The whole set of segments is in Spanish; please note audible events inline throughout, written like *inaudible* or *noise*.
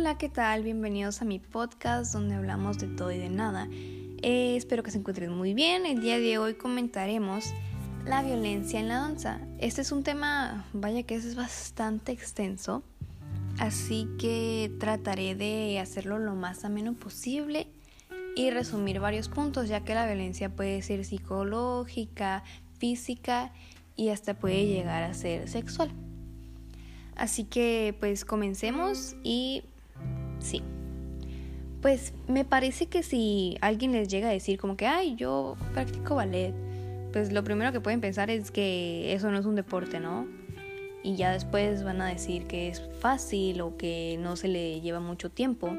Hola, ¿qué tal? Bienvenidos a mi podcast donde hablamos de todo y de nada. Eh, espero que se encuentren muy bien. El día de hoy comentaremos la violencia en la danza. Este es un tema, vaya que es bastante extenso, así que trataré de hacerlo lo más ameno posible y resumir varios puntos, ya que la violencia puede ser psicológica, física y hasta puede llegar a ser sexual. Así que pues comencemos y Sí. Pues me parece que si alguien les llega a decir como que, ay, yo practico ballet, pues lo primero que pueden pensar es que eso no es un deporte, ¿no? Y ya después van a decir que es fácil o que no se le lleva mucho tiempo.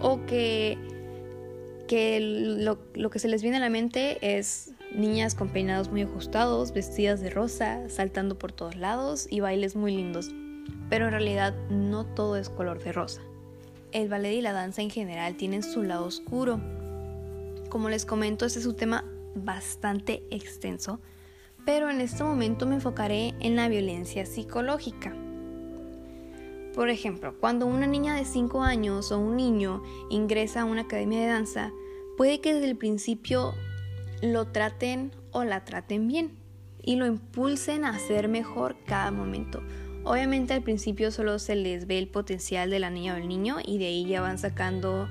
O que, que lo, lo que se les viene a la mente es niñas con peinados muy ajustados, vestidas de rosa, saltando por todos lados y bailes muy lindos. Pero en realidad no todo es color de rosa el ballet y la danza en general tienen su lado oscuro. Como les comento, este es un tema bastante extenso, pero en este momento me enfocaré en la violencia psicológica. Por ejemplo, cuando una niña de 5 años o un niño ingresa a una academia de danza, puede que desde el principio lo traten o la traten bien y lo impulsen a hacer mejor cada momento Obviamente al principio solo se les ve el potencial de la niña o el niño y de ahí ya van sacando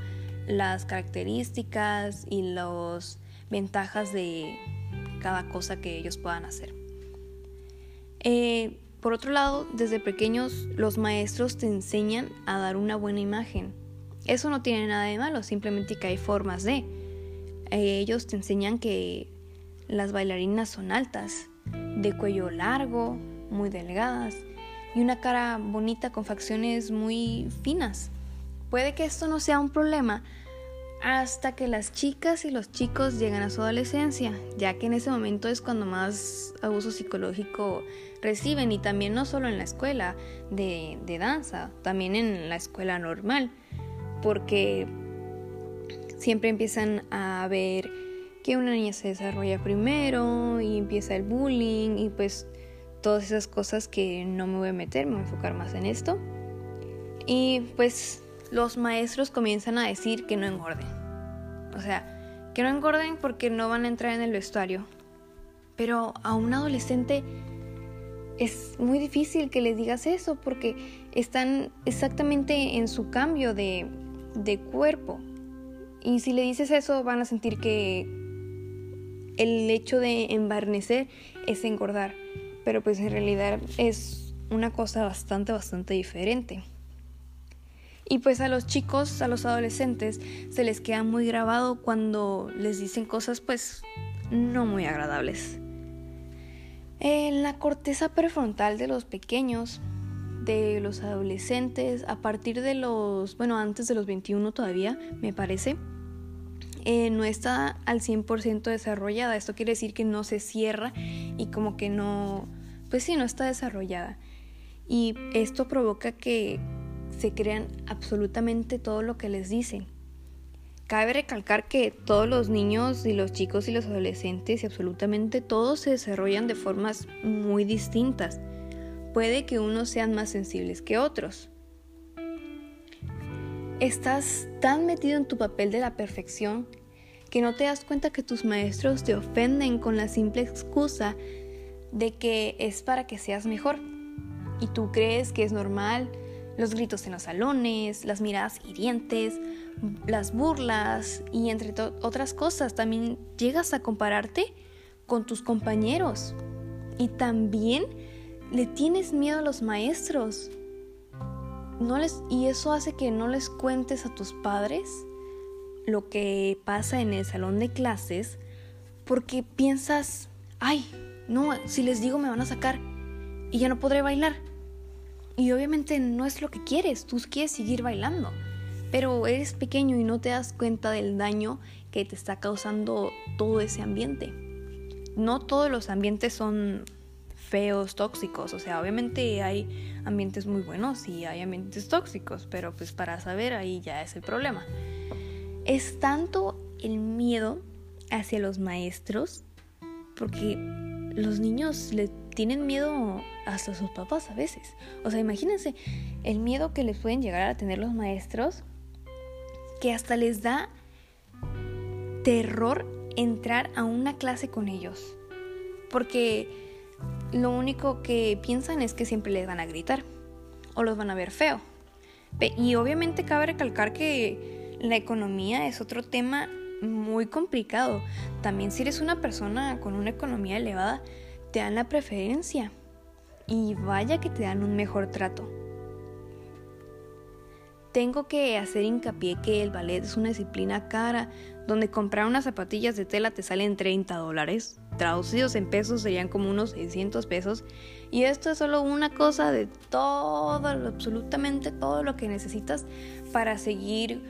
las características y las ventajas de cada cosa que ellos puedan hacer. Eh, por otro lado, desde pequeños los maestros te enseñan a dar una buena imagen. Eso no tiene nada de malo, simplemente que hay formas de. Eh, ellos te enseñan que las bailarinas son altas, de cuello largo, muy delgadas, y una cara bonita con facciones muy finas. Puede que esto no sea un problema hasta que las chicas y los chicos llegan a su adolescencia, ya que en ese momento es cuando más abuso psicológico reciben y también no solo en la escuela de, de danza, también en la escuela normal, porque siempre empiezan a ver que una niña se desarrolla primero y empieza el bullying y pues todas esas cosas que no me voy a meter, me voy a enfocar más en esto. Y pues los maestros comienzan a decir que no engorden. O sea, que no engorden porque no van a entrar en el vestuario. Pero a un adolescente es muy difícil que les digas eso porque están exactamente en su cambio de, de cuerpo. Y si le dices eso van a sentir que el hecho de embarnecer es engordar pero pues en realidad es una cosa bastante, bastante diferente. Y pues a los chicos, a los adolescentes, se les queda muy grabado cuando les dicen cosas pues no muy agradables. En la corteza prefrontal de los pequeños, de los adolescentes, a partir de los, bueno, antes de los 21 todavía, me parece, eh, no está al 100% desarrollada. Esto quiere decir que no se cierra y como que no, pues sí, no está desarrollada. Y esto provoca que se crean absolutamente todo lo que les dicen. Cabe recalcar que todos los niños y los chicos y los adolescentes y absolutamente todos se desarrollan de formas muy distintas. Puede que unos sean más sensibles que otros. Estás tan metido en tu papel de la perfección que no te das cuenta que tus maestros te ofenden con la simple excusa de que es para que seas mejor. Y tú crees que es normal los gritos en los salones, las miradas hirientes, las burlas y entre otras cosas. También llegas a compararte con tus compañeros. Y también le tienes miedo a los maestros y eso hace que no les cuentes a tus padres lo que pasa en el salón de clases porque piensas, ay, no, si les digo me van a sacar y ya no podré bailar. Y obviamente no es lo que quieres, tú quieres seguir bailando, pero eres pequeño y no te das cuenta del daño que te está causando todo ese ambiente. No todos los ambientes son feos, tóxicos. O sea, obviamente hay ambientes muy buenos y hay ambientes tóxicos, pero pues para saber ahí ya es el problema. Es tanto el miedo hacia los maestros, porque los niños le tienen miedo hasta sus papás a veces. O sea, imagínense el miedo que les pueden llegar a tener los maestros, que hasta les da terror entrar a una clase con ellos. Porque lo único que piensan es que siempre les van a gritar o los van a ver feo. Y obviamente cabe recalcar que la economía es otro tema muy complicado. También si eres una persona con una economía elevada, te dan la preferencia. Y vaya que te dan un mejor trato. Tengo que hacer hincapié que el ballet es una disciplina cara, donde comprar unas zapatillas de tela te salen 30 dólares, traducidos en pesos serían como unos 600 pesos, y esto es solo una cosa de todo, absolutamente todo lo que necesitas para seguir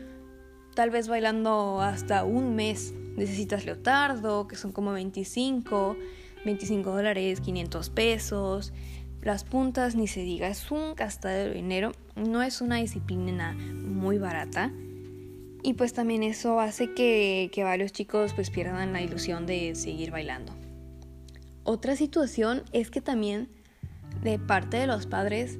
tal vez bailando hasta un mes. Necesitas leotardo, que son como 25, 25 dólares, 500 pesos. Las puntas, ni se diga, es un gastadero de dinero. No es una disciplina muy barata. Y pues también eso hace que, que varios chicos pues pierdan la ilusión de seguir bailando. Otra situación es que también de parte de los padres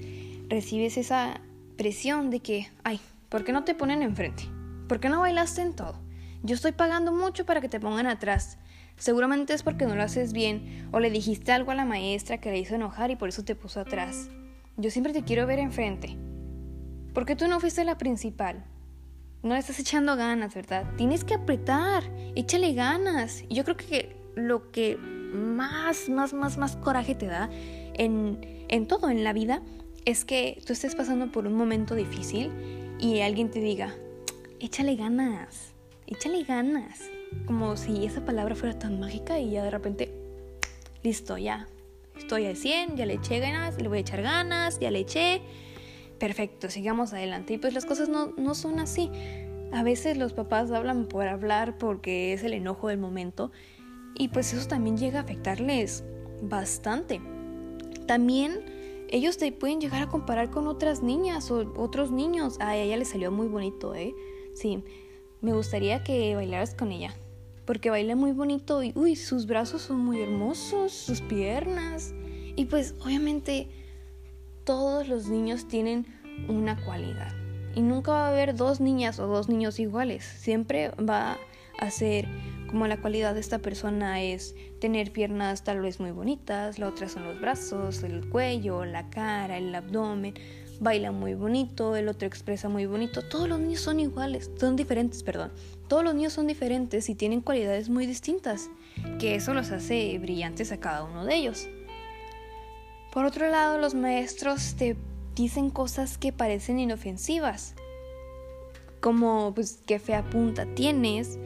recibes esa presión de que, ay, ¿por qué no te ponen enfrente? ¿Por qué no bailaste en todo? Yo estoy pagando mucho para que te pongan atrás. Seguramente es porque no lo haces bien o le dijiste algo a la maestra que le hizo enojar y por eso te puso atrás. Yo siempre te quiero ver enfrente. ¿Por qué tú no fuiste la principal? No estás echando ganas, ¿verdad? Tienes que apretar, échale ganas. Yo creo que lo que más, más, más, más coraje te da en, en todo en la vida es que tú estés pasando por un momento difícil y alguien te diga, échale ganas, échale ganas como si esa palabra fuera tan mágica y ya de repente, listo, ya, estoy al 100, ya le eché ganas, le voy a echar ganas, ya le eché, perfecto, sigamos adelante. Y pues las cosas no, no son así. A veces los papás hablan por hablar porque es el enojo del momento y pues eso también llega a afectarles bastante. También ellos te pueden llegar a comparar con otras niñas o otros niños. A ella le salió muy bonito, ¿eh? Sí, me gustaría que bailaras con ella. Porque baila muy bonito y, uy, sus brazos son muy hermosos, sus piernas. Y pues obviamente todos los niños tienen una cualidad. Y nunca va a haber dos niñas o dos niños iguales. Siempre va a ser como la cualidad de esta persona es tener piernas tal vez muy bonitas, la otra son los brazos, el cuello, la cara, el abdomen baila muy bonito, el otro expresa muy bonito. Todos los niños son iguales, son diferentes, perdón. Todos los niños son diferentes y tienen cualidades muy distintas, que eso los hace brillantes a cada uno de ellos. Por otro lado, los maestros te dicen cosas que parecen inofensivas, como pues qué fea punta tienes,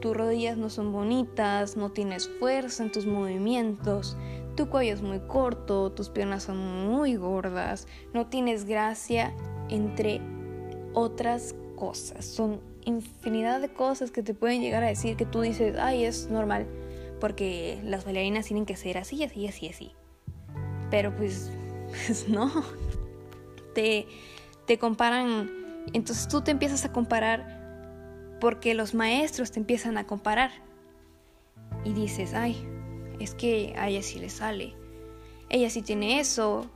tus rodillas no son bonitas, no tienes fuerza en tus movimientos, tu cuello es muy corto, tus piernas son muy gordas, no tienes gracia, entre otras cosas. Son infinidad de cosas que te pueden llegar a decir que tú dices, ay, es normal, porque las bailarinas tienen que ser así, así, así, así. Pero pues, *laughs* pues no. Te, te comparan, entonces tú te empiezas a comparar porque los maestros te empiezan a comparar. Y dices, ay, es que a ella sí le sale, ella sí tiene eso.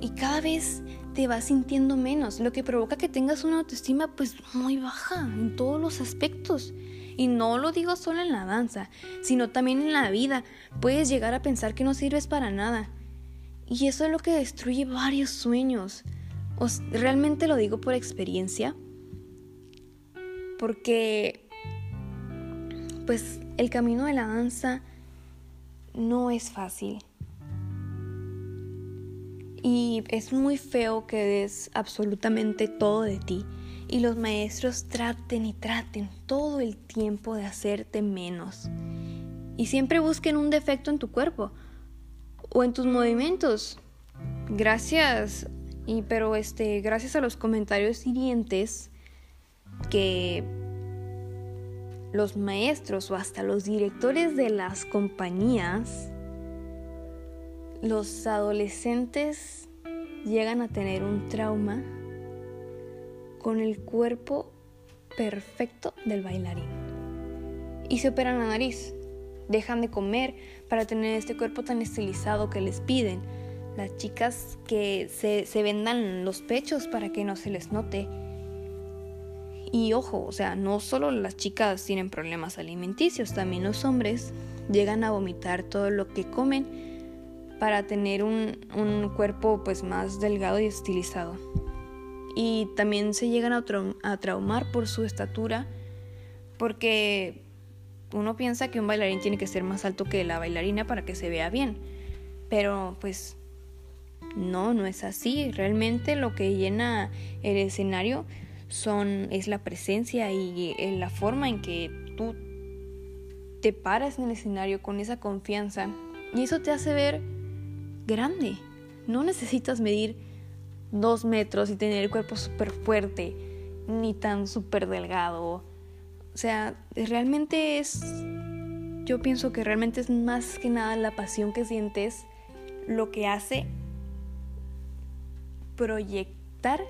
Y cada vez te vas sintiendo menos, lo que provoca que tengas una autoestima pues muy baja en todos los aspectos. Y no lo digo solo en la danza, sino también en la vida. Puedes llegar a pensar que no sirves para nada. Y eso es lo que destruye varios sueños. Os, realmente lo digo por experiencia. Porque pues el camino de la danza no es fácil. Y es muy feo que des absolutamente todo de ti y los maestros traten y traten todo el tiempo de hacerte menos. Y siempre busquen un defecto en tu cuerpo o en tus movimientos. Gracias, y pero este, gracias a los comentarios hirientes que los maestros o hasta los directores de las compañías, los adolescentes llegan a tener un trauma con el cuerpo perfecto del bailarín. Y se operan la nariz, dejan de comer para tener este cuerpo tan estilizado que les piden. las chicas que se, se vendan los pechos para que no se les note. Y ojo, o sea, no solo las chicas tienen problemas alimenticios, también los hombres llegan a vomitar todo lo que comen para tener un, un cuerpo pues más delgado y estilizado. Y también se llegan a, a traumar por su estatura porque uno piensa que un bailarín tiene que ser más alto que la bailarina para que se vea bien. Pero pues no, no es así. Realmente lo que llena el escenario son, es la presencia y eh, la forma en que tú te paras en el escenario con esa confianza. Y eso te hace ver grande. No necesitas medir dos metros y tener el cuerpo súper fuerte, ni tan súper delgado. O sea, realmente es, yo pienso que realmente es más que nada la pasión que sientes lo que hace proyectar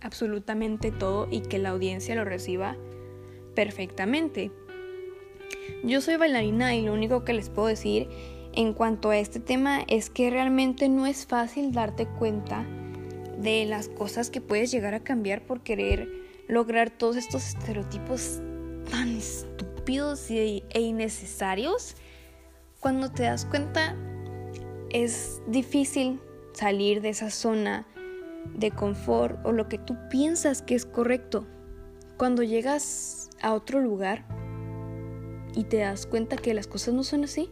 absolutamente todo y que la audiencia lo reciba perfectamente. Yo soy bailarina y lo único que les puedo decir en cuanto a este tema es que realmente no es fácil darte cuenta de las cosas que puedes llegar a cambiar por querer lograr todos estos estereotipos tan estúpidos e innecesarios. Cuando te das cuenta es difícil salir de esa zona de confort o lo que tú piensas que es correcto. Cuando llegas a otro lugar y te das cuenta que las cosas no son así.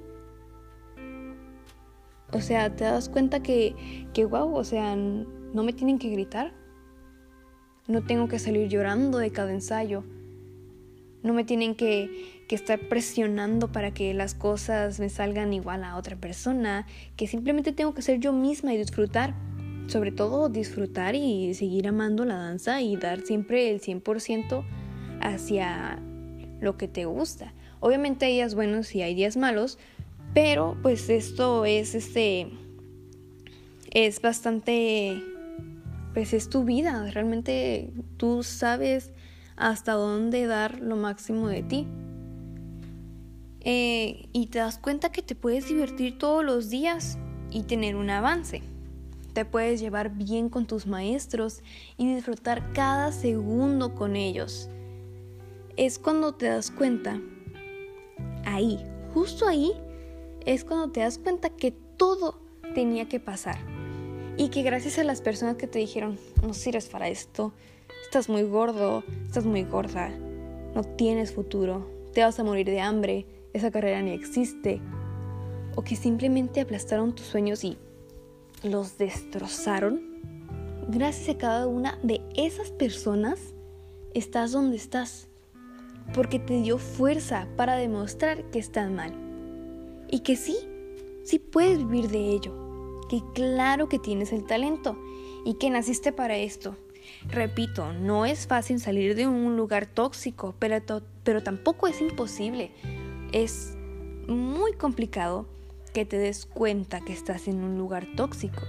O sea, te das cuenta que, que wow, o sea, no me tienen que gritar. No tengo que salir llorando de cada ensayo. No me tienen que, que estar presionando para que las cosas me salgan igual a otra persona. Que simplemente tengo que ser yo misma y disfrutar sobre todo disfrutar y seguir amando la danza y dar siempre el 100% hacia lo que te gusta. Obviamente hay días buenos y hay días malos, pero pues esto es este es bastante pues es tu vida, realmente tú sabes hasta dónde dar lo máximo de ti. Eh, y te das cuenta que te puedes divertir todos los días y tener un avance te puedes llevar bien con tus maestros y disfrutar cada segundo con ellos. Es cuando te das cuenta, ahí, justo ahí, es cuando te das cuenta que todo tenía que pasar. Y que gracias a las personas que te dijeron, no sirves para esto, estás muy gordo, estás muy gorda, no tienes futuro, te vas a morir de hambre, esa carrera ni existe. O que simplemente aplastaron tus sueños y los destrozaron, gracias a cada una de esas personas estás donde estás, porque te dio fuerza para demostrar que estás mal. Y que sí, sí puedes vivir de ello, que claro que tienes el talento y que naciste para esto. Repito, no es fácil salir de un lugar tóxico, pero, pero tampoco es imposible. Es muy complicado que te des cuenta que estás en un lugar tóxico.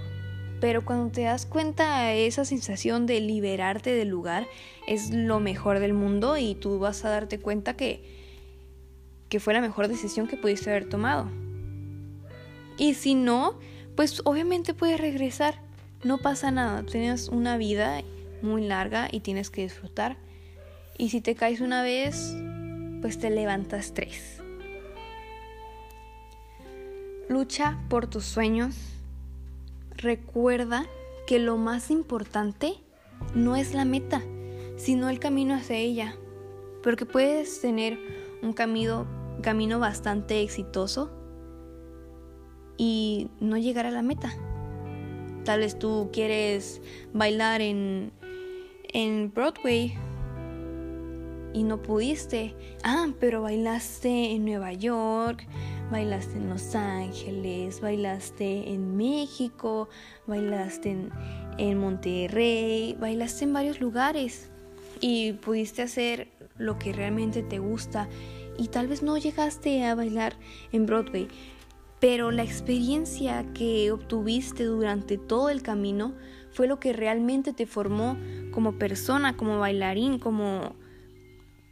Pero cuando te das cuenta, esa sensación de liberarte del lugar es lo mejor del mundo y tú vas a darte cuenta que, que fue la mejor decisión que pudiste haber tomado. Y si no, pues obviamente puedes regresar. No pasa nada. Tienes una vida muy larga y tienes que disfrutar. Y si te caes una vez, pues te levantas tres. Lucha por tus sueños. Recuerda que lo más importante no es la meta, sino el camino hacia ella. Porque puedes tener un camino, camino bastante exitoso y no llegar a la meta. Tal vez tú quieres bailar en, en Broadway y no pudiste. Ah, pero bailaste en Nueva York, bailaste en Los Ángeles, bailaste en México, bailaste en, en Monterrey, bailaste en varios lugares y pudiste hacer lo que realmente te gusta y tal vez no llegaste a bailar en Broadway, pero la experiencia que obtuviste durante todo el camino fue lo que realmente te formó como persona, como bailarín, como,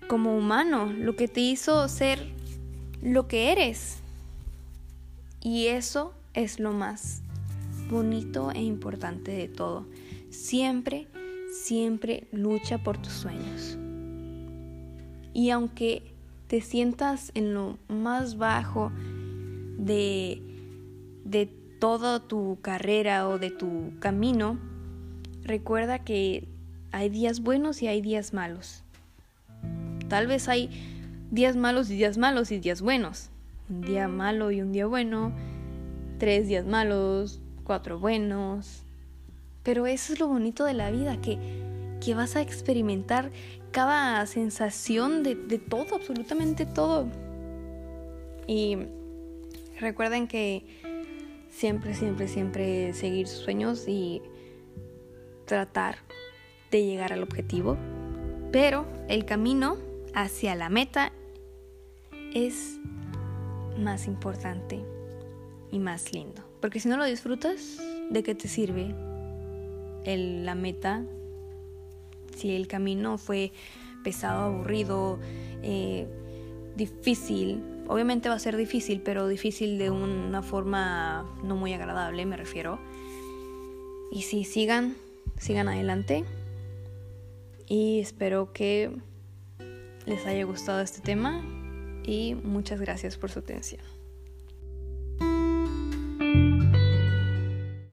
como humano, lo que te hizo ser lo que eres. Y eso es lo más bonito e importante de todo. Siempre, siempre lucha por tus sueños. Y aunque te sientas en lo más bajo de, de toda tu carrera o de tu camino, recuerda que hay días buenos y hay días malos. Tal vez hay días malos y días malos y días buenos. Un día malo y un día bueno. Tres días malos, cuatro buenos. Pero eso es lo bonito de la vida, que, que vas a experimentar cada sensación de, de todo, absolutamente todo. Y recuerden que siempre, siempre, siempre seguir sus sueños y tratar de llegar al objetivo. Pero el camino hacia la meta es más importante y más lindo. Porque si no lo disfrutas, ¿de qué te sirve la meta si el camino fue pesado, aburrido, eh, difícil? Obviamente va a ser difícil, pero difícil de una forma no muy agradable, me refiero. Y si sigan, sigan adelante. Y espero que les haya gustado este tema y muchas gracias por su atención.